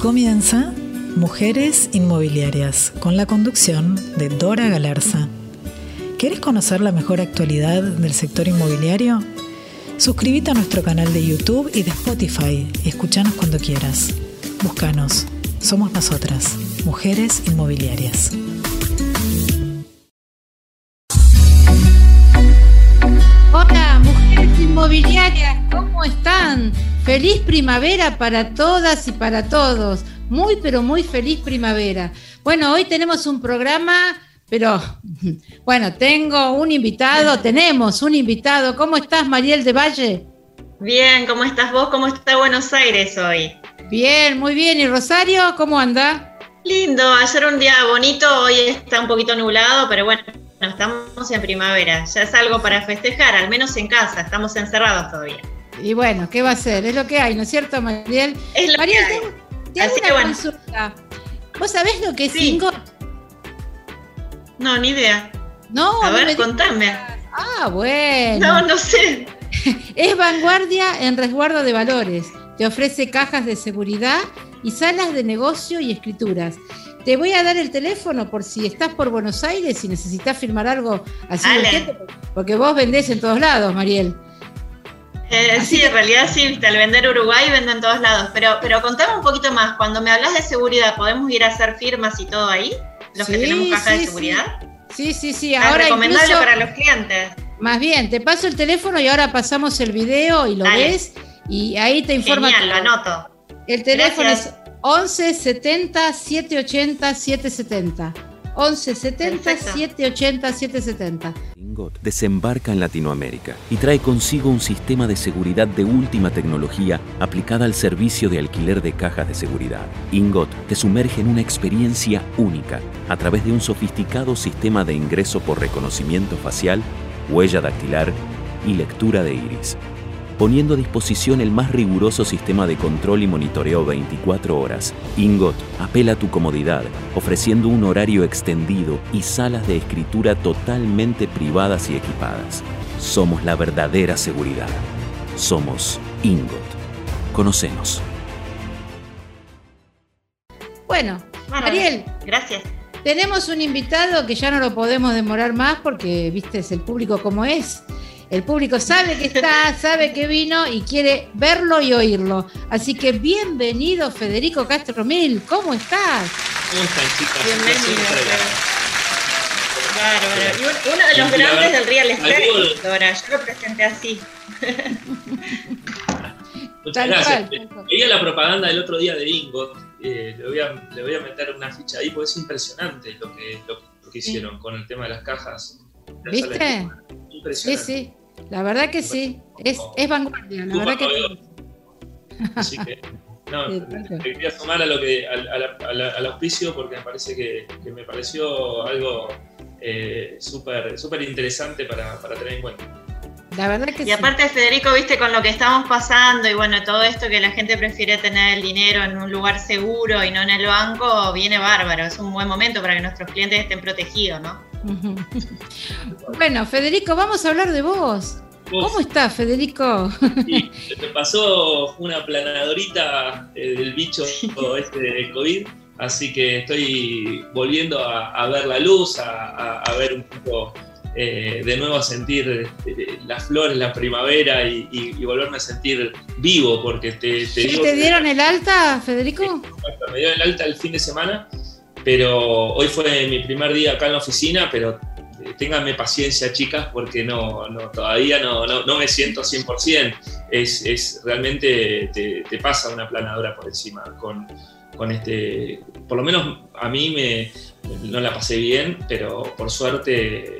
comienza Mujeres Inmobiliarias, con la conducción de Dora Galarza. ¿Quieres conocer la mejor actualidad del sector inmobiliario? Suscríbete a nuestro canal de YouTube y de Spotify y escuchanos cuando quieras. Búscanos. Somos nosotras, Mujeres Inmobiliarias. Hola, mujeres inmobiliarias, ¿cómo están? Feliz primavera para todas y para todos. Muy, pero muy feliz primavera. Bueno, hoy tenemos un programa, pero bueno, tengo un invitado, tenemos un invitado. ¿Cómo estás, Mariel de Valle? Bien, ¿cómo estás vos? ¿Cómo está Buenos Aires hoy? Bien, muy bien. ¿Y Rosario, cómo anda? Lindo, ayer un día bonito, hoy está un poquito nublado, pero bueno, estamos en primavera. Ya es algo para festejar, al menos en casa, estamos encerrados todavía. Y bueno, ¿qué va a ser? Es lo que hay, ¿no es cierto, Mariel? Es lo Mariel, que hay. te, te hago una que bueno. consulta. ¿Vos sabés lo que es Sí. Ingot? No, ni idea. No, A no ver, me contame. digas. Ah, bueno. No, no sé. Es vanguardia en resguardo de valores. Te ofrece cajas de seguridad y salas de negocio y escrituras. Te voy a dar el teléfono por si estás por Buenos Aires y necesitas firmar algo así porque vos vendés en todos lados, Mariel. Eh, sí, en realidad sí, al vender Uruguay vendo en todos lados. Pero, pero contame un poquito más. Cuando me hablas de seguridad, ¿podemos ir a hacer firmas y todo ahí? Los que tenemos caja sí, de seguridad. Sí, sí, sí. Ah, Ahora recomendable incluso, para los clientes. más bien, te paso el teléfono y ahora pasamos el video y lo Dale. ves y ahí te informa. Genial, lo anoto. El teléfono Gracias. es 11 70 780 770. 11 70 Perfecto. 780 770. Ingot desembarca en Latinoamérica y trae consigo un sistema de seguridad de última tecnología aplicada al servicio de alquiler de cajas de seguridad. Ingot te sumerge en una experiencia única a través de un sofisticado sistema de ingreso por reconocimiento facial, huella dactilar y lectura de iris, poniendo a disposición el más riguroso sistema de control y monitoreo 24 horas. Ingot apela a tu comodidad, ofreciendo un horario extendido y salas de escritura totalmente privadas y equipadas. Somos la verdadera seguridad. Somos Ingot. Conocenos. Bueno, Bueno, Ariel, Gracias. tenemos un invitado que ya no lo podemos demorar más porque, viste, es el público como es. El público sabe que está, sabe que vino y quiere verlo y oírlo. Así que bienvenido, Federico Castro Mil. ¿Cómo estás? ¿Cómo están, chicas? Bienvenido. Bárbaro. Y un- uno de los grandes verdad, del real estate, Dora. Yo lo presenté así. Muchas Tal gracias. Veía la propaganda del otro día de Ingot. eh, le, voy a, le voy a meter una ficha ahí porque es impresionante lo que, lo, lo que hicieron con el tema de las cajas. ¿Viste? de- Sí, Impresionante. sí. La verdad que sí. Es, es vanguardia. La verdad que Pablo. Así que, no, Sí, me quería sumar a lo que, al, a la- a la- al auspicio porque me parece que, que me pareció algo eh, súper súper interesante para, para tener en cuenta. La verdad que Y sí. aparte, Federico, viste, con lo que estamos pasando y bueno, todo esto que la gente prefiere tener el dinero en un lugar seguro y no en el banco, viene bárbaro. Es un buen momento para que nuestros clientes estén protegidos, ¿no? Bueno, Federico, vamos a hablar de vos. Vos- ¿Cómo estás, Federico? Sí, me pasó una planadorita eh, del bicho este de COVID, así que estoy volviendo a, a ver la luz, a, ver un poco, eh, de nuevo a sentir eh, las flores, la primavera y, y- y volverme a sentir vivo, porque te, te ¿Sí digo te que- dieron el alta, Federico? me dio el alta el fin de semana, pero hoy fue mi primer día acá en la oficina, pero eh, ténganme paciencia, chicas, porque no, no todavía no, no, no me siento 100%. Es, es realmente te, te pasa una planadora por encima con, con este, por lo menos a mí me, no la pasé bien, pero por suerte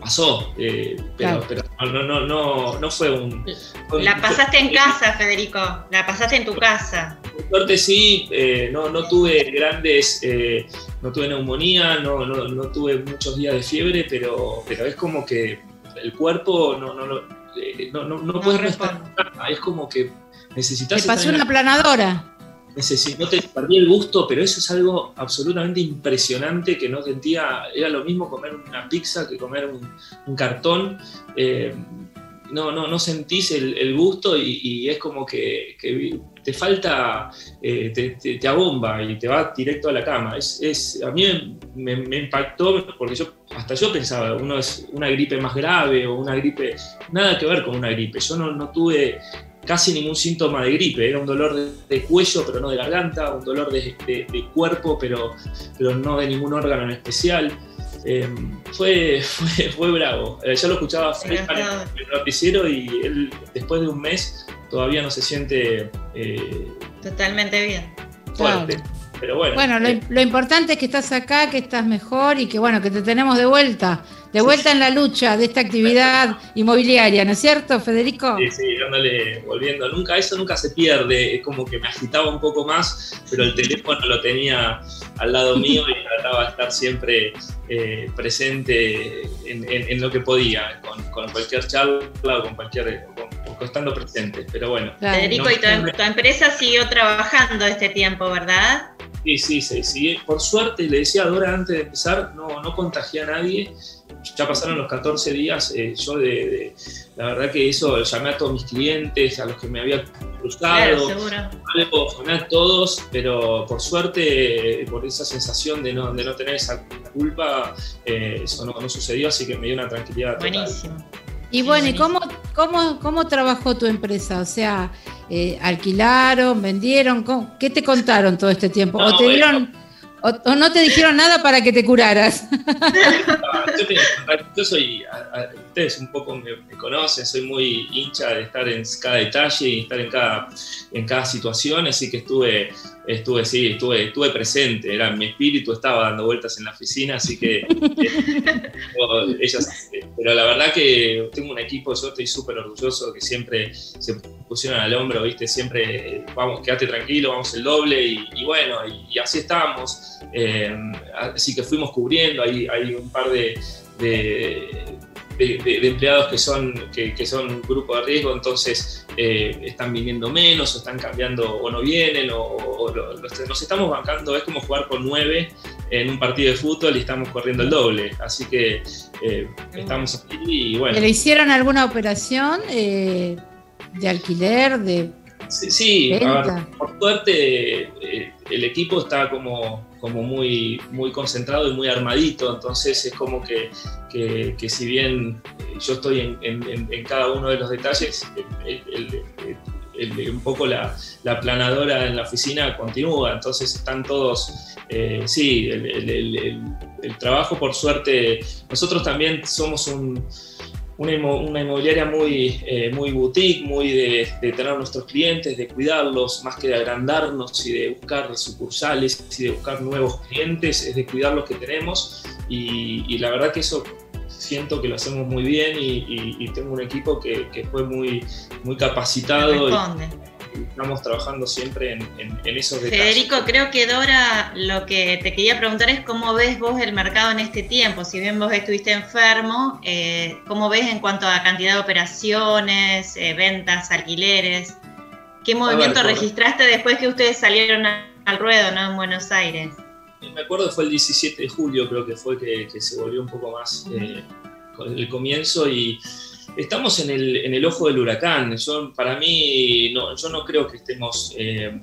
pasó, eh, pero, Claro. pero no, no, no, no fue un... fue un- La pasaste en casa, Federico. La pasaste en tu casa. Por suerte sí, eh, no, no tuve grandes, eh, no tuve neumonía, no, no, no tuve muchos días de fiebre, pero, pero es como que el cuerpo no, no, no, eh, no, no, no puede no estar responde. en cama, es como que necesitas Te pasó una la- planadora. necesi- no te perdí el gusto, pero eso es algo absolutamente impresionante que no sentía, era lo mismo comer una pizza que comer un, un cartón. eh, no, no, no sentís el, gusto y, es como que, te falta, eh, te, abomba y te va directo a la cama. Es, a mí me, impactó porque yo, hasta yo pensaba, uno es una gripe más grave o una gripe, nada que ver con una gripe. Yo no, no tuve casi ningún síntoma de gripe, era un dolor de, cuello pero no de garganta, un dolor de, cuerpo pero, pero no de ningún órgano en especial. Em, fue, fue, bravo. Eh, ya lo escuchaba en el noticiero y él después de un mes todavía no se siente eh, totalmente bien. Fuerte. Pero bueno. Bueno, lo, lo, importante es que estás acá, que estás mejor y que bueno, que te tenemos de vuelta de vuelta en la lucha de esta actividad inmobiliaria, ¿no es cierto, Federico? Sí, sí, dándole, volviendo. Nunca, eso nunca se pierde. Es como que me agitaba un poco más, pero el teléfono lo tenía al lado mío y trataba de estar siempre eh, presente en, lo que podía, con, cualquier charla o con cualquier. estando presente, pero bueno. Federico, y tu, empresa siguió trabajando este tiempo, ¿verdad? Sí, sí, sí, sí. Por suerte, le decía a Dora antes de empezar, no, no contagié a nadie ya pasaron los 14 días, eh, yo de, la verdad que eso llamé a todos mis clientes, a los que me había cruzado, llamé a todos, pero por suerte, por esa sensación de no, de no tener esa culpa, eh, eso no, sucedió, así que me dio una tranquilidad. Buenísimo. Y bueno, ¿y cómo, cómo, cómo trabajó tu empresa? O sea, eh, ¿alquilaron, vendieron? ¿Qué te contaron todo este tiempo? ¿O te dieron o, no te dijeron nada para que te curaras. yo, soy, ustedes un poco me, conocen, soy muy hincha de estar en cada detalle y estar en cada, en cada situación, así que estuve, estuve, sí, estuve, estuve presente, era mi espíritu, estaba dando vueltas en la oficina, así que pero la verdad que tengo un equipo, yo estoy súper orgulloso que siempre se pusieron al hombro, viste, siempre vamos, quédate tranquilo, vamos el doble y, bueno, y, así estamos. Eh, así que fuimos cubriendo, hay, hay un par de, de, empleados que son, que, son un grupo de riesgo, entonces eh, están viniendo menos, o están cambiando o no vienen, o, nos estamos bancando, es como jugar con nueve en un partido de fútbol y estamos corriendo el doble, así que eh, estamos aquí y bueno. ¿Le hicieron alguna operación eh, de alquiler, de Sí, sí por suerte eh, el equipo está como, como muy, muy concentrado y muy armadito, entonces es como que, que, si bien eh, yo estoy en, cada uno de los detalles, un poco la, la, planadora en la oficina continúa, entonces están todos, eh, sí, el trabajo por suerte, nosotros también somos un una, inmobiliaria muy, eh, muy boutique, muy de, tener nuestros clientes, de cuidarlos, más que de agrandarnos y de buscar sucursales y de buscar nuevos clientes, es de cuidar los que tenemos. Y, la verdad que eso siento que lo hacemos muy bien y, tengo un equipo que, fue muy, muy capacitado estamos trabajando siempre en, en, esos detalles. Federico, creo que Dora, lo que te quería preguntar es cómo ves vos el mercado en este tiempo. Si bien vos estuviste enfermo, eh, ¿cómo ves en cuanto a cantidad de operaciones, eh, ventas, alquileres? ¿Qué movimiento registraste después que ustedes salieron al ruedo ¿no? en Buenos Aires? Me acuerdo que fue el 17 de julio, creo que fue que, se volvió un poco más eh, el comienzo y estamos en el, en el, ojo del huracán. Para mí, yo no creo que estemos eh,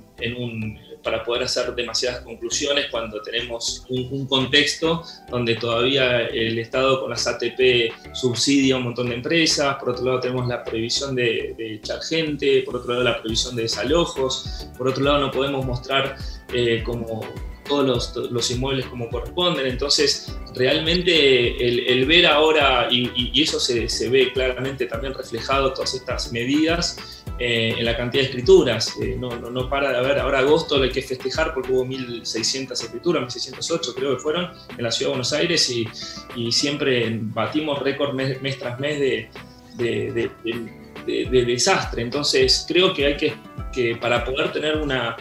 para poder hacer demasiadas conclusiones cuando tenemos un, contexto donde todavía el Estado con las ATP subsidia un montón de empresas, por otro lado tenemos la prohibición de, echar gente, por otro lado la prohibición de desalojos, por otro lado no podemos mostrar eh, como todos los, inmuebles como corresponden. Entonces, realmente el, ver ahora, y, eso se, ve claramente también reflejado, todas estas medidas, eh, en la cantidad de escrituras. Eh, no, no, para de haber, ahora agosto hay que festejar porque hubo 1.600 escrituras, 1.608 creo que fueron en la ciudad de Buenos Aires y, siempre batimos récord mes, tras mes de, de, desastre. Entonces creo que hay que, que para poder tener una,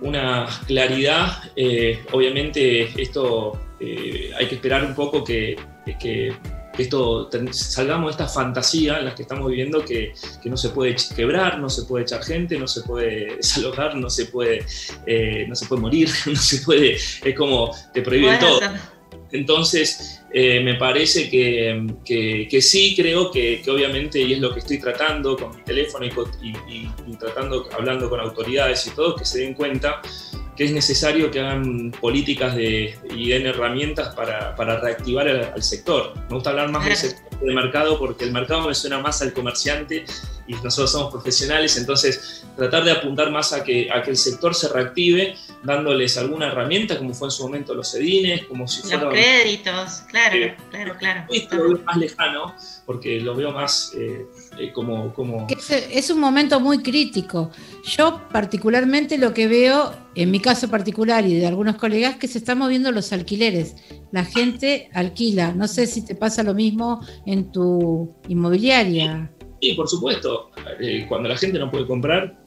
una claridad. Eh, obviamente esto eh, hay que esperar un poco que, que, esto salgamos de esta fantasía en la que estamos viviendo que, no se puede quebrar, no se puede echar gente, no se puede desalojar, no se puede, eh, no se puede morir, no se puede, es como te prohíben todo. Entonces, eh, me parece que, que, sí creo que, que, obviamente, y es lo que estoy tratando con mi teléfono y, y, tratando, hablando con autoridades y todo, que se den cuenta que es necesario que hagan políticas de, y den herramientas para, para reactivar al, sector. Me gusta hablar más del sector de mercado porque el mercado me suena más al comerciante y nosotros somos profesionales, entonces tratar de apuntar más a que, a que el sector se reactive dándoles alguna herramienta, como fue en su momento los EDINES, como si fuera... Los créditos, claro, claro, claro. Lo más lejano, porque lo veo más eh, eh, como... como... Es, un momento muy crítico. Yo particularmente lo que veo, en mi caso particular y de algunos colegas, que se están moviendo los alquileres. La gente alquila. No sé si te pasa lo mismo en tu inmobiliaria. Sí, por supuesto. Eh, cuando la gente no puede comprar,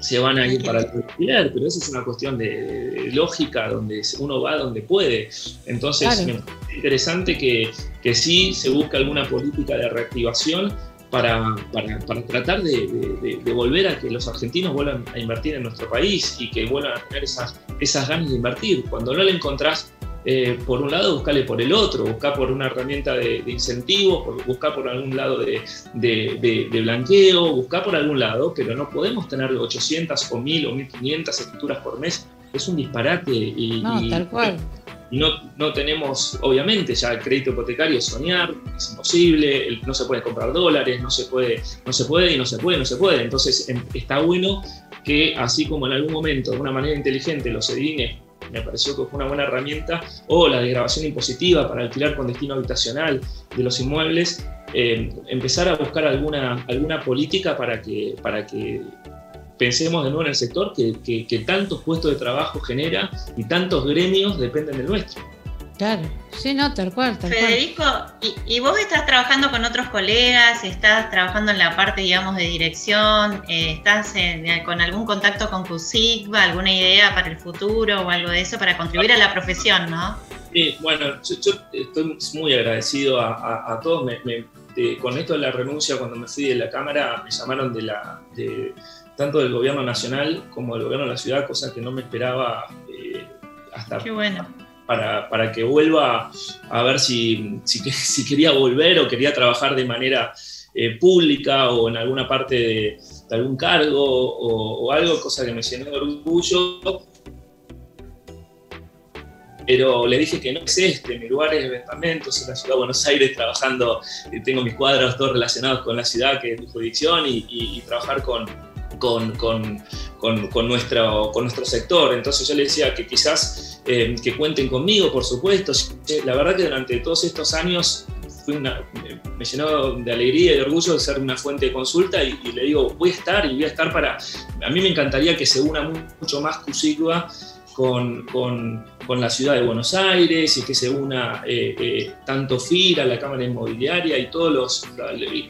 se van a ir para el alquiler, pero eso es una cuestión de, lógica, donde uno va donde puede. Entonces, me parece interesante que, que, sí se busque alguna política de reactivación para, para, para tratar de, de, volver a que los argentinos vuelvan a invertir en nuestro país y que vuelvan a tener esas, esas ganas de invertir. Cuando no le encontrás eh, por un lado, buscarle por el otro, buscar por una herramienta de, de incentivos, buscar por algún lado de, de, blanqueo, buscar por algún lado, pero no podemos tener 800 o 1000 o 1500 escrituras por mes. Es un disparate. Y, no, tal cual. Y no, no, tenemos, obviamente, ya el crédito hipotecario soñar, es imposible, no se puede comprar dólares, no se puede, no se puede y no se puede, no se puede. Entonces em, está bueno que así como en algún momento, de una manera inteligente, los edines me pareció que fue una buena herramienta, o la de grabación impositiva para alquilar con destino habitacional de los inmuebles, eh, empezar a buscar alguna, alguna política para que, para que pensemos de nuevo en el sector que, que, que tantos puestos de trabajo genera y tantos gremios dependen del nuestro. Claro, sí, no, tal cual. Federico, y, vos estás trabajando con otros colegas? ¿Estás trabajando en la parte, digamos, de dirección? Eh, ¿Estás con algún contacto con CUSIGBA? ¿Alguna idea para el futuro o algo de eso para contribuir a la profesión, no? Sí, bueno, yo, estoy muy agradecido a, todos. con esto de la renuncia, cuando me fui de la Cámara, me llamaron de la, de, tanto del gobierno nacional como del gobierno de la ciudad, cosa que no me esperaba eh, hasta... Qué bueno para, que vuelva a ver si, si, quería volver o quería trabajar de manera eh, pública o en alguna parte de, algún cargo o, algo, cosa que me llenó de orgullo. Pero le dije que no es este, mi lugar es Ventamentos, en la ciudad de Buenos Aires, trabajando, eh, tengo mis cuadros todos relacionados con la ciudad, que es mi jurisdicción, y trabajar con, con, con, con, nuestro, con nuestro sector. Entonces yo le decía que quizás eh, que cuenten conmigo, por supuesto. La verdad que durante todos estos años me llenó de alegría y de orgullo de ser una fuente de consulta y, le digo, voy a estar y voy a estar para... A mí me encantaría que se una mucho más Cusigua con, con, con, la ciudad de Buenos Aires y que se una eh, eh, tanto FIRA, la Cámara Inmobiliaria y todos los,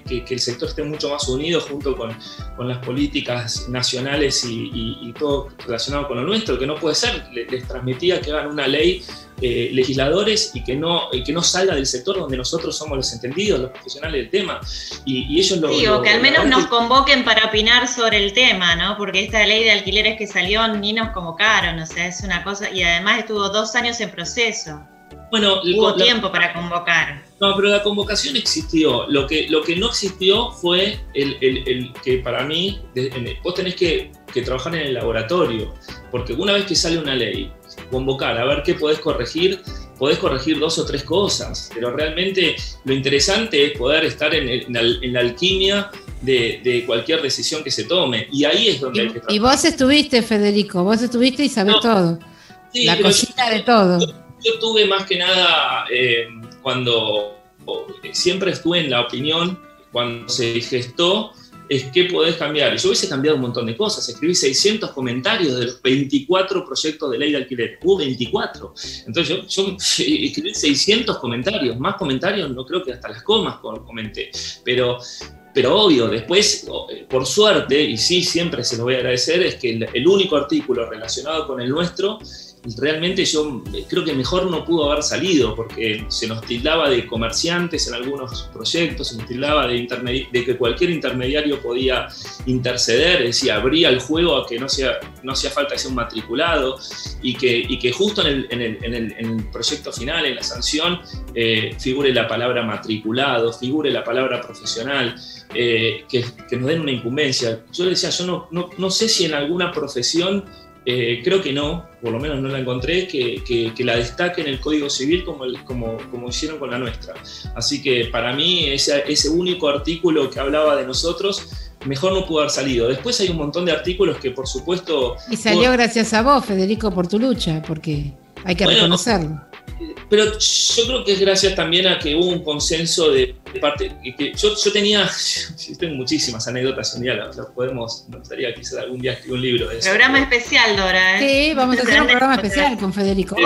que, que, el sector esté mucho más unido junto con, con las políticas nacionales y, y, todo relacionado con lo nuestro, que no puede ser, les transmitía que hagan una ley eh, legisladores y que, no, que no salga del sector donde nosotros somos los entendidos, los profesionales del tema. Y, ellos lo. Sí, o que al menos nos convoquen para opinar sobre el tema, ¿no? Porque esta ley de alquileres que salió ni nos convocaron, o sea, es una cosa. Y además estuvo dos años en proceso. Bueno, hubo tiempo para convocar. No, pero la convocación existió. Lo que, lo que no existió fue el, el, que para mí, vos tenés que, que trabajar en el laboratorio, porque una vez que sale una ley, convocar, a ver qué podés corregir, podés corregir dos o tres cosas, pero realmente lo interesante es poder estar en, la, alquimia de, cualquier decisión que se tome. Y ahí es donde y, hay que trabajar. Y vos estuviste, Federico, vos estuviste y sabés todo. La cosita de todo. Yo, tuve más que nada eh, cuando siempre estuve en la opinión, cuando se gestó es qué podés cambiar. Y yo hubiese cambiado un montón de cosas. Escribí 600 comentarios de los 24 proyectos de ley de alquiler. Hubo 24. Entonces yo, escribí 600 comentarios. Más comentarios, no creo que hasta las comas comenté. Pero, pero obvio, después, por suerte, y sí, siempre se lo voy a agradecer, es que el, único artículo relacionado con el nuestro realmente yo creo que mejor no pudo haber salido, porque se nos tildaba de comerciantes en algunos proyectos, se nos tildaba de, de que cualquier intermediario podía interceder, es decir, abría el juego a que no hacía no hacía falta que sea un matriculado, y que, y que justo en el, en, el, en, el, proyecto final, en la sanción, eh, figure la palabra matriculado, figure la palabra profesional. Eh, que, nos den una incumbencia. Yo decía, yo no, no, no sé si en alguna profesión eh, creo que no, por lo menos no la encontré, que, que, la destaque en el Código Civil como, como, como, hicieron con la nuestra. Así que para mí ese, ese único artículo que hablaba de nosotros, mejor no pudo haber salido. Después hay un montón de artículos que por supuesto... Y salió gracias a vos, Federico, por tu lucha, porque hay que reconocerlo pero yo creo que es gracias también a que hubo un consenso de, parte. Que yo, yo, tenía, yo tengo muchísimas anécdotas, un día las, podemos, me gustaría quizás algún día escribir un libro de eso. Programa especial, Dora. ¿eh? Sí, vamos a hacer un programa especial con Federico.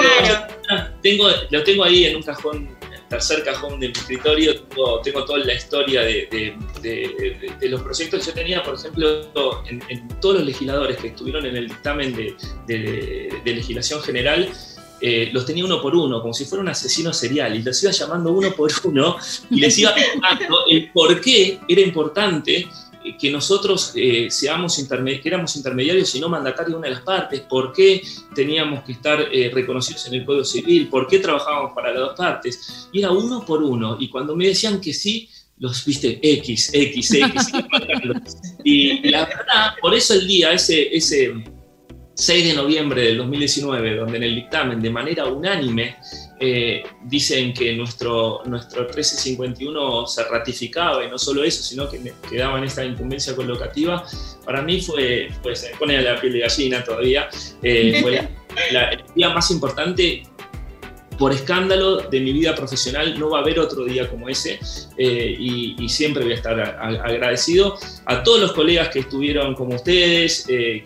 Tengo, lo tengo ahí en un cajón, tercer cajón de mi escritorio, tengo, toda la historia de, de, los proyectos. Yo tenía, por ejemplo, en, en, todos los legisladores que estuvieron en el dictamen de, legislación general, eh, los tenía uno por uno, como si fuera un asesino serial, y los iba llamando uno por uno y les iba explicando el por qué era importante que nosotros eh, seamos que éramos intermediarios y no mandatarios de una de las partes, por qué teníamos que estar eh, reconocidos en el Código Civil, por qué trabajábamos para las dos partes. Y era uno por uno. Y cuando me decían que sí, los viste X, X, X. y la verdad, por eso el día, ese 6 de noviembre del 2019, donde en el dictamen de manera unánime eh, dicen que nuestro, nuestro 1351 se ratificaba y no solo eso, sino que quedaba en esta incumbencia colocativa, para mí fue, pues me pone la piel de gallina todavía, eh, fue el día más importante por escándalo de mi vida profesional no va a haber otro día como ese eh, y, siempre voy a estar agradecido a todos los colegas que estuvieron como ustedes, eh,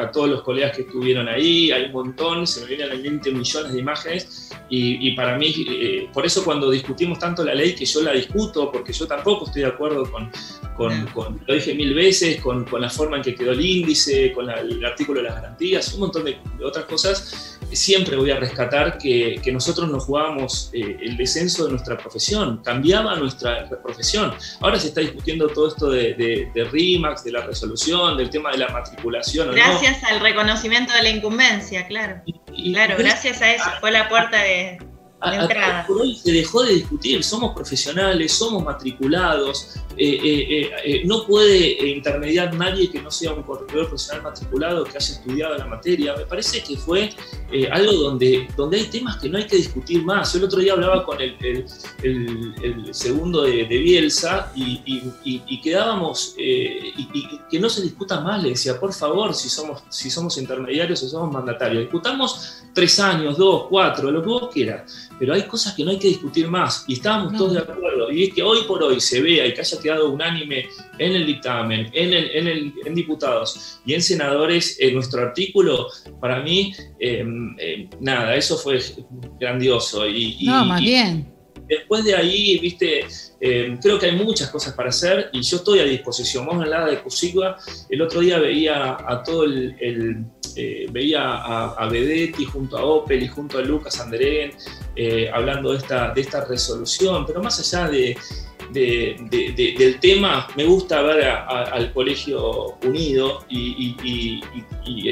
a todos los colegas que estuvieron ahí, hay un montón, se me vienen a la mente millones de imágenes y, para mí, eh, por eso cuando discutimos tanto la ley, que yo la discuto, porque yo tampoco estoy de acuerdo con, con, lo dije mil veces, con, con, la forma en que quedó el índice, con el artículo de las garantías, un montón de, otras cosas, siempre voy a rescatar que, que nosotros nos jugábamos eh, el descenso de nuestra profesión, cambiaba nuestra profesión. Ahora se está discutiendo todo esto de, de, RIMAX, de la resolución, del tema de la matriculación. Gracias al reconocimiento de la incumbencia, claro. claro, gracias a eso, fue la puerta de, por hoy se dejó de discutir, somos profesionales, somos matriculados, eh, eh, eh, no puede intermediar nadie que no sea un corredor profesional matriculado que haya estudiado la materia. Me parece que fue algo donde, donde hay temas que no hay que discutir más. Yo el otro día hablaba con el, el, segundo de, Bielsa y, quedábamos, y, que no se discuta más, le decía, por favor, si somos, si somos intermediarios o somos mandatarios, discutamos tres años, dos, cuatro, lo que vos quieras pero hay cosas que no hay que discutir más y estábamos todos de acuerdo. Y es que hoy por hoy se vea y que haya quedado unánime en el dictamen, en, el, en, el, en diputados y en senadores en nuestro artículo, para mí, em, em, nada, eso fue grandioso. Y, no, más bien. Después de ahí, viste, em, creo que hay muchas cosas para hacer y yo estoy a disposición. Vamos a hablar de Cusigua. El otro día veía a todo el eh, veía a, a, Bedetti junto a Opel y junto a Lucas Andrén eh, hablando de esta, de esta resolución, pero más allá de, del tema, me gusta ver al Colegio Unido y,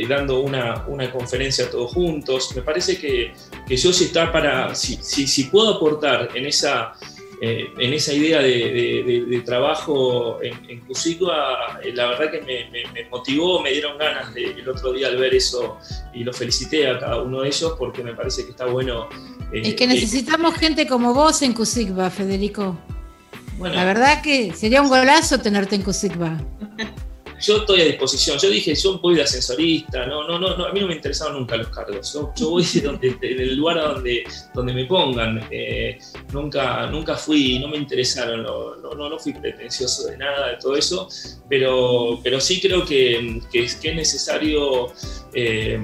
dando una, una, conferencia todos juntos. Me parece que, que yo si está para, si, si puedo aportar en esa eh, en esa idea de, trabajo en, en eh, la verdad que me, motivó, me dieron ganas el otro día al ver eso y lo felicité a cada uno de ellos porque me parece que está bueno. Eh, es que necesitamos gente como vos en Cusigba, Federico. la verdad que sería un golazo tenerte en Cusigba. yo estoy a disposición. Yo dije, yo voy de ascensorista, no, no, no, a mí no me interesaban nunca los cargos. Yo, voy donde, en el lugar donde, donde me pongan. Eh, nunca, nunca fui, no me interesaron, no, no, fui pretencioso de nada, de todo eso, pero, pero sí creo que, que, es, que es necesario. Eh,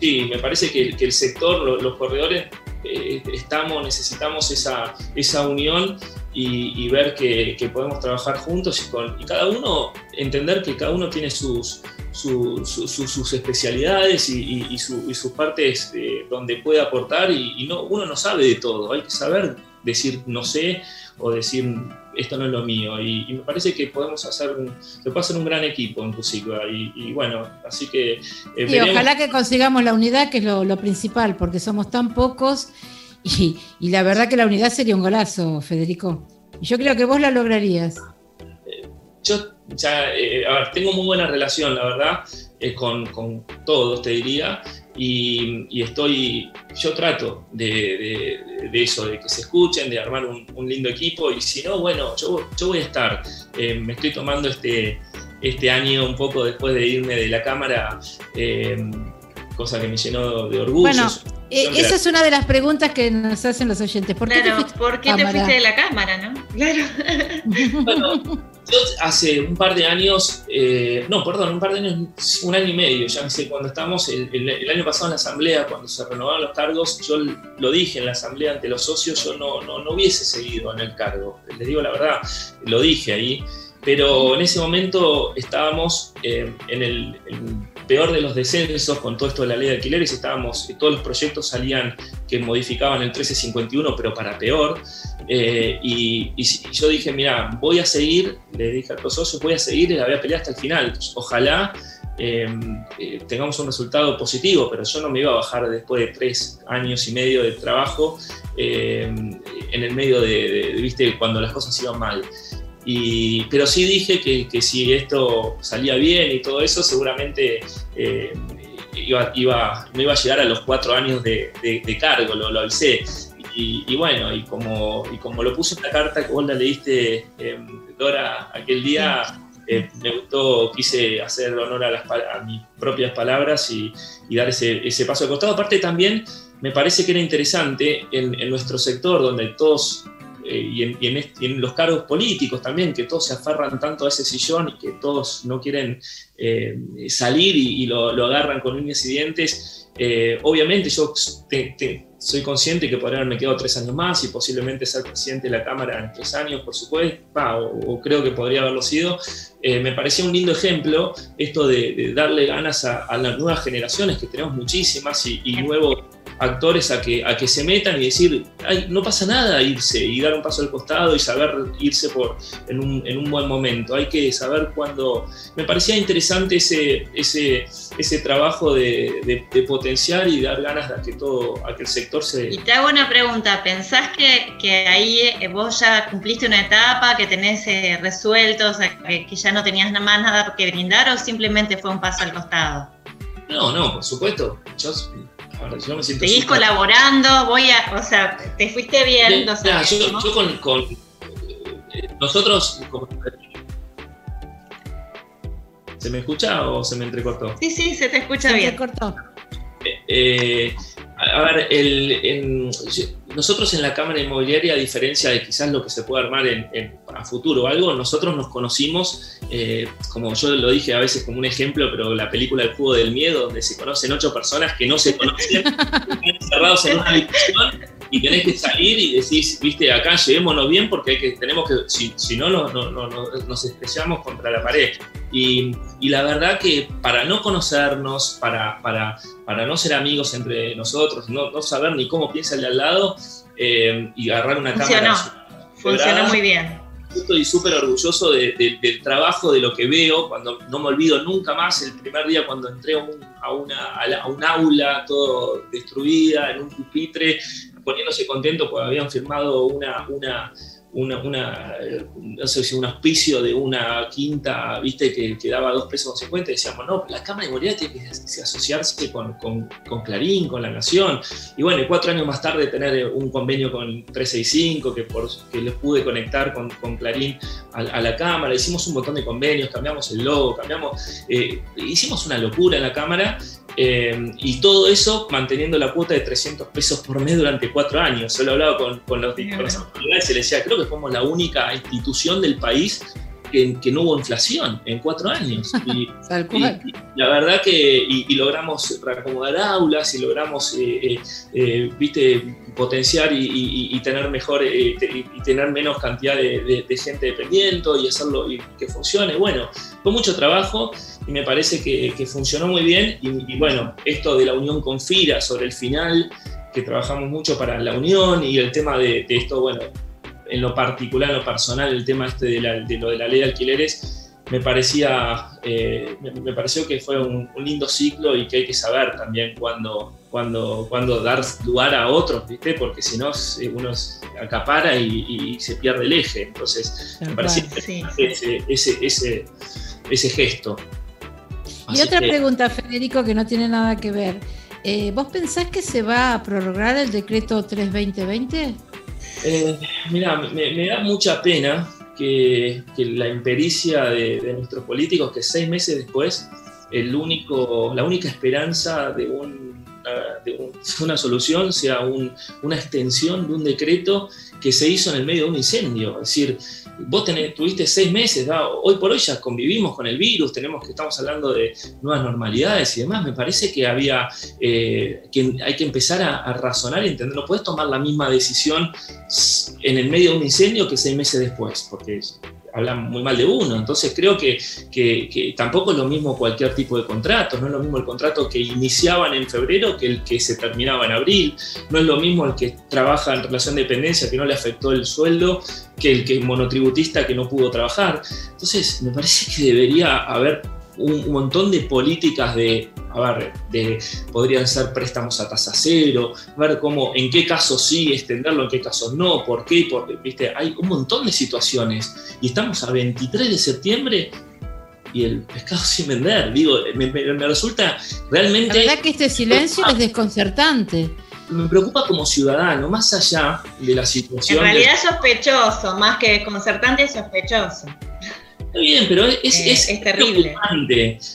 sí, me parece que, que el sector, los, corredores, eh, estamos, necesitamos esa, esa unión y, ver que, podemos trabajar juntos y, con, y cada uno, entender que cada uno tiene sus, sus especialidades y, sus partes donde puede aportar y, no, uno no sabe de todo, hay que saber decir no sé o decir esto no es lo mío y, me parece que podemos hacer un, se puede hacer un gran equipo en Cusica y, bueno, así que... Eh, ojalá que consigamos la unidad que es lo, principal porque somos tan pocos y, la verdad que la unidad sería un golazo, Federico. Y yo creo que vos la lograrías. Eh, yo ya, eh, a ver, tengo muy buena relación, la verdad, con, con todos, te diría, y, estoy, yo trato de, eso, de que se escuchen, de armar un, lindo equipo y si no, bueno, yo, yo voy a estar. Eh, me estoy tomando este, este año un poco después de irme de la cámara, eh, cosa que me llenó de orgullo. Bueno, eh, esa es una de las preguntas que nos hacen los oyentes. ¿Por qué, te, fuiste ¿por qué te fuiste de la cámara, no? Claro. Bueno, yo hace un par de años, eh, no, perdón, un par de años, un año y medio, ya no sé, cuando estamos, el, año pasado en la asamblea, cuando se renovaron los cargos, yo lo dije en la asamblea ante los socios, yo no, no, hubiese seguido en el cargo, les digo la verdad, lo dije ahí, pero en ese momento estábamos eh, en el peor de los descensos con todo esto de la ley de alquileres, estábamos, todos los proyectos salían que modificaban el 1351, pero para peor. Eh, y, yo dije, mira, voy a seguir, le dije a los socios, voy a seguir y la voy a pelear hasta el final. Ojalá em, eh, tengamos un resultado positivo, pero yo no me iba a bajar después de tres años y medio de trabajo em, en el medio de, viste, cuando las cosas iban mal pero sí dije que, si esto salía bien y todo eso, seguramente eh, iba, no iba a llegar a los cuatro años de, cargo, lo, lo avisé. Y, bueno, y como, y lo puse en la carta que vos la leíste, eh, Dora, aquel día, eh, me gustó, quise hacer honor a, las, a mis propias palabras y, dar ese, paso de costado. Aparte también me parece que era interesante en nuestro sector, donde todos eh, y, en, los cargos políticos también, que todos se aferran tanto a ese sillón y que todos no quieren eh, salir y, lo, agarran con uñas y dientes. Eh, obviamente yo soy consciente que podría haberme quedado tres años más y posiblemente ser presidente de la Cámara en tres años, por supuesto, o, creo que podría haberlo sido. me parecía un lindo ejemplo esto de, darle ganas a, las nuevas generaciones, que tenemos muchísimas, y, y nuevos actores a que, a que se metan y decir, no pasa nada irse y dar un paso al costado y saber irse por, en, un, en un buen momento. Hay que saber cuándo... Me parecía interesante ese, ese, ese trabajo de, de, potenciar y dar ganas de que todo, a que el sector se... Y te hago una pregunta, ¿pensás que, que ahí eh, vos ya cumpliste una etapa, que tenés eh, resuelto, o sea, que, que ya no tenías nada más nada que brindar o simplemente fue un paso al costado? No, no, por supuesto. Yo Seguís colaborando, voy a, o sea, te fuiste bien. yo, con, eh, nosotros, ¿se me escucha o se me entrecortó? Sí, sí, se te escucha bien. Se cortó. Eh, eh, a ver, el, nosotros en la Cámara Inmobiliaria, a diferencia de quizás lo que se puede armar en, a futuro o algo, nosotros nos conocimos, eh, como yo lo dije a veces como un ejemplo, pero la película El Juego del Miedo, donde se conocen ocho personas que no se conocen, están encerrados en una habitación y tenés que salir y decís, viste, acá llevémonos bien porque que, tenemos que, si, no, no, no, nos estrellamos contra la pared. Y, y, la verdad que para no conocernos, para, para, para no ser amigos entre nosotros, no, no saber ni cómo piensa el de al lado eh, y agarrar una Funcionó. cámara. Funcionó muy bien. Estoy súper orgulloso del trabajo, de lo que veo, cuando no me olvido nunca más el primer día cuando entré a, una, a, un aula todo destruida, en un pupitre, poniéndose contento porque habían firmado una, una, una, no sé si un auspicio de una quinta, viste, que, daba dos pesos con 50, y decíamos, no, la Cámara de Movilidad tiene que asociarse con, con, Clarín, con La Nación. Y bueno, cuatro años más tarde tener un convenio con 365, que, por, que les pude conectar con, con Clarín a, la Cámara, hicimos un montón de convenios, cambiamos el logo, cambiamos, eh, hicimos una locura en la Cámara eh, y todo eso manteniendo la cuota de 300 pesos por mes durante cuatro años. Yo lo hablaba con, con los, con las autoridades y les decía, creo que somos la única institución del país que, no hubo inflación en cuatro años. Y, la verdad que y, logramos reacomodar aulas y logramos, eh, eh, viste, potenciar y, tener mejor y tener menos cantidad de, gente dependiendo y hacerlo y que funcione. Bueno, fue mucho trabajo y me parece que, funcionó muy bien. Y, bueno, esto de la unión con FIRA sobre el final, que trabajamos mucho para la unión y el tema de, esto, bueno, en lo particular, en lo personal, el tema este de, lo de la ley de alquileres, me parecía, eh, me, pareció que fue un, lindo ciclo y que hay que saber también cuándo, cuando, cuando dar lugar a otros, ¿viste? Porque si no, uno acapara y, se pierde el eje. Entonces, me parecía ese, ese, ese gesto. Y otra pregunta, Federico, que no tiene nada que ver. Eh, ¿Vos pensás que se va a prorrogar el decreto 32020? Eh, mira, me, da mucha pena que, la impericia de, nuestros políticos, que seis meses después, el único, la única esperanza de, una solución sea una extensión de un decreto que se hizo en el medio de un incendio. Es decir, vos tuviste seis meses, hoy por hoy ya convivimos con el virus, tenemos que estamos hablando de nuevas normalidades y demás. Me parece que había eh, que hay que empezar a, razonar y entender. No puedes tomar la misma decisión en el medio de un incendio que seis meses después, porque hablan muy mal de uno. Entonces creo que, que, tampoco es lo mismo cualquier tipo de contrato, no es lo mismo el contrato que iniciaban en febrero que el que se terminaba en abril, no es lo mismo el que trabaja en relación de dependencia que no le afectó el sueldo que el que es monotributista que no pudo trabajar. Entonces me parece que debería haber un montón de políticas de a ver, de, podrían ser préstamos a tasa cero, ver cómo, en qué casos sí extenderlo, en qué casos no, por qué, ¿viste? hay un montón de situaciones. Y estamos a 23 de septiembre y el pescado sin vender. Digo, me, resulta realmente... La verdad que este silencio es desconcertante. Me preocupa como ciudadano, más allá de la situación. En realidad es sospechoso, más que desconcertante, es sospechoso. Está bien, pero es, eh, es, terrible.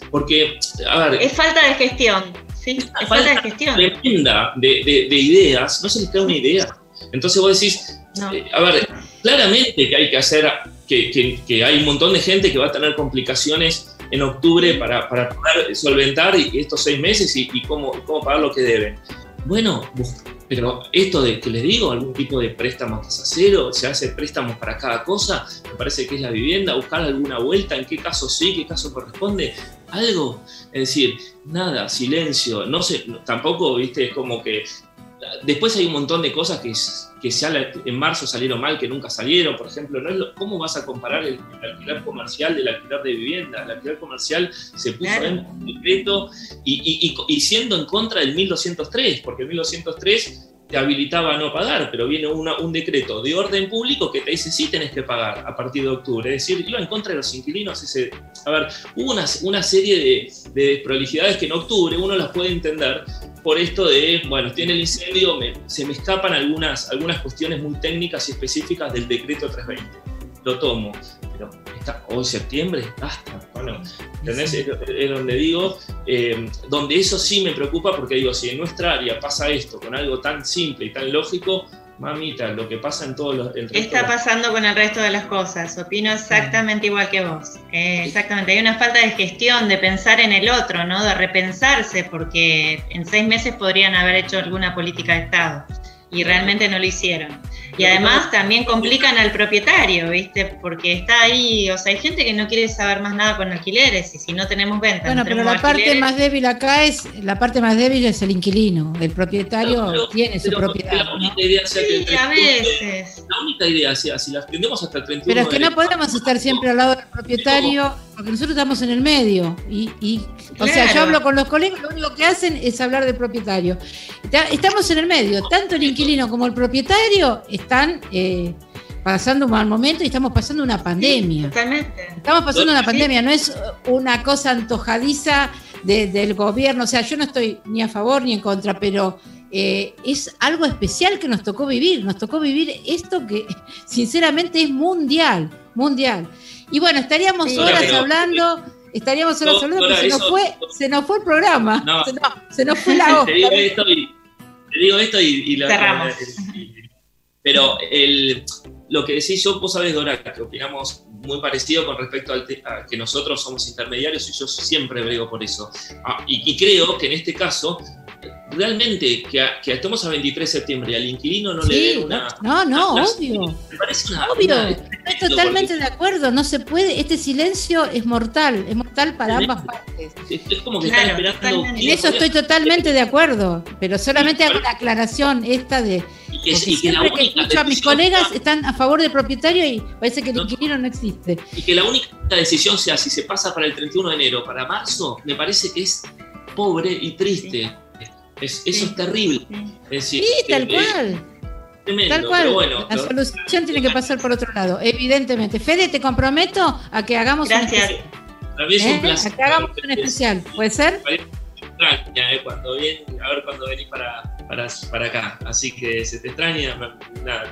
Porque, a ver. Es falta de gestión. Sí, es falta, de gestión. Tremenda de, de, ideas, no se les queda una idea. Entonces vos decís, eh, a ver, claramente que hay que hacer, que, que, que, hay un montón de gente que va a tener complicaciones en octubre para, para poder solventar estos seis meses y, y cómo, cómo pagar lo que deben. Bueno, pero esto de que les digo, algún tipo de préstamo tasa cero, se hace préstamos para cada cosa, me parece que es la vivienda, buscar alguna vuelta, en qué caso sí, qué caso corresponde, algo. Es decir, nada, silencio, no sé, tampoco, viste, es como que Después hay un montón de cosas que, que en marzo salieron mal, que nunca salieron. Por ejemplo, ¿no ¿cómo vas a comparar el, alquiler comercial del alquiler de vivienda? El alquiler comercial se puso en decreto y, y, siendo en contra del 1203, porque el 1203 te habilitaba a no pagar, pero viene un decreto de orden público que te dice sí tenés que pagar a partir de octubre. Es decir, iba en contra de los inquilinos. Ese, a ver, hubo una, una serie de, de prolijidades que en octubre uno las puede entender por esto de, bueno, tiene el incendio, se me escapan algunas, algunas cuestiones muy técnicas y específicas del decreto 320. Lo tomo, pero está, hoy septiembre, basta. Bueno, ¿entendés? Es, donde digo, eh, donde eso sí me preocupa porque digo, si en nuestra área pasa esto con algo tan simple y tan lógico, mamita, lo que pasa en todos los... ¿Qué está pasando con el resto de las cosas? Opino exactamente igual que vos. Eh, exactamente, hay una falta de gestión, de pensar en el otro, ¿no? De repensarse, porque en seis meses podrían haber hecho alguna política de Estado y realmente no lo hicieron. Y además también complican al propietario, ¿viste? Porque está ahí, o sea, hay gente que no quiere saber más nada con alquileres y si no tenemos ventas. Bueno, pero la parte más débil acá es, la parte más débil es el inquilino, el propietario tiene su propiedad. La única idea sea que a veces. La única idea sea, si las tendemos hasta el 31 Pero es que no podemos estar siempre al lado del propietario, porque nosotros estamos en el medio. Y, y o sea, yo hablo con los colegas, lo único que hacen es hablar del propietario. Estamos en el medio, tanto el inquilino como el propietario están eh, pasando un mal momento y estamos pasando una pandemia. Estamos pasando una pandemia, no es una cosa antojadiza del gobierno, o sea, yo no estoy ni a favor ni en contra, pero eh, es algo especial que nos tocó vivir, nos tocó vivir esto que sinceramente es mundial, mundial. Y bueno, estaríamos horas hablando estaríamos horas hablando, pero se nos, fue, se nos fue el programa. se, nos, fue la hoja. Te digo esto y, lo, pero el, lo que decís yo, vos sabés, Dora, que opinamos muy parecido con respecto al a que nosotros somos intermediarios y yo siempre brego por eso. Ah, y, y, creo que en este caso realmente que, que, estemos a 23 de septiembre y al inquilino no le den una. No, no, obvio. Me parece una. Obvio. Estoy totalmente de acuerdo. No se puede. Este silencio es mortal. Es mortal para ambas partes. Es, como que están esperando. En eso estoy totalmente de acuerdo. Pero solamente hago la aclaración esta de. Y que, y que la única que escucho a mis colegas están a favor del propietario y parece que el inquilino no existe. Y que la única decisión sea si se pasa para el 31 de enero para marzo, me parece que es pobre y triste. Es, eso es terrible. sí, tal cual. tal cual. la solución tiene que pasar por otro lado, evidentemente. Fede, te comprometo a que hagamos Gracias. un especial. ¿Eh? A que hagamos un especial. ¿Puede ser? extraña, ¿eh? cuando viene, a ver cuando venís para, para, para, acá. Así que se te extraña, nada,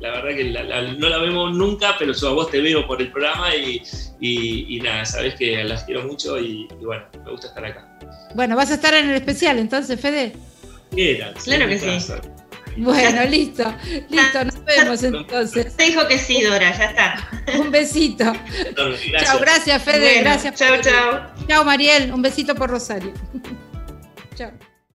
la verdad que no la vemos nunca, pero yo a vos te veo por el programa y, y, nada, sabes que las quiero mucho y, bueno, me gusta estar acá. Bueno, vas a estar en el especial entonces, Fede. claro que sí. Bueno, listo, listo, nos vemos entonces. Te dijo que sí, Dora, ya está. Un besito. Chao, gracias, Fede, gracias. Chao, chao. Chao, Mariel, un besito por Rosario. chao.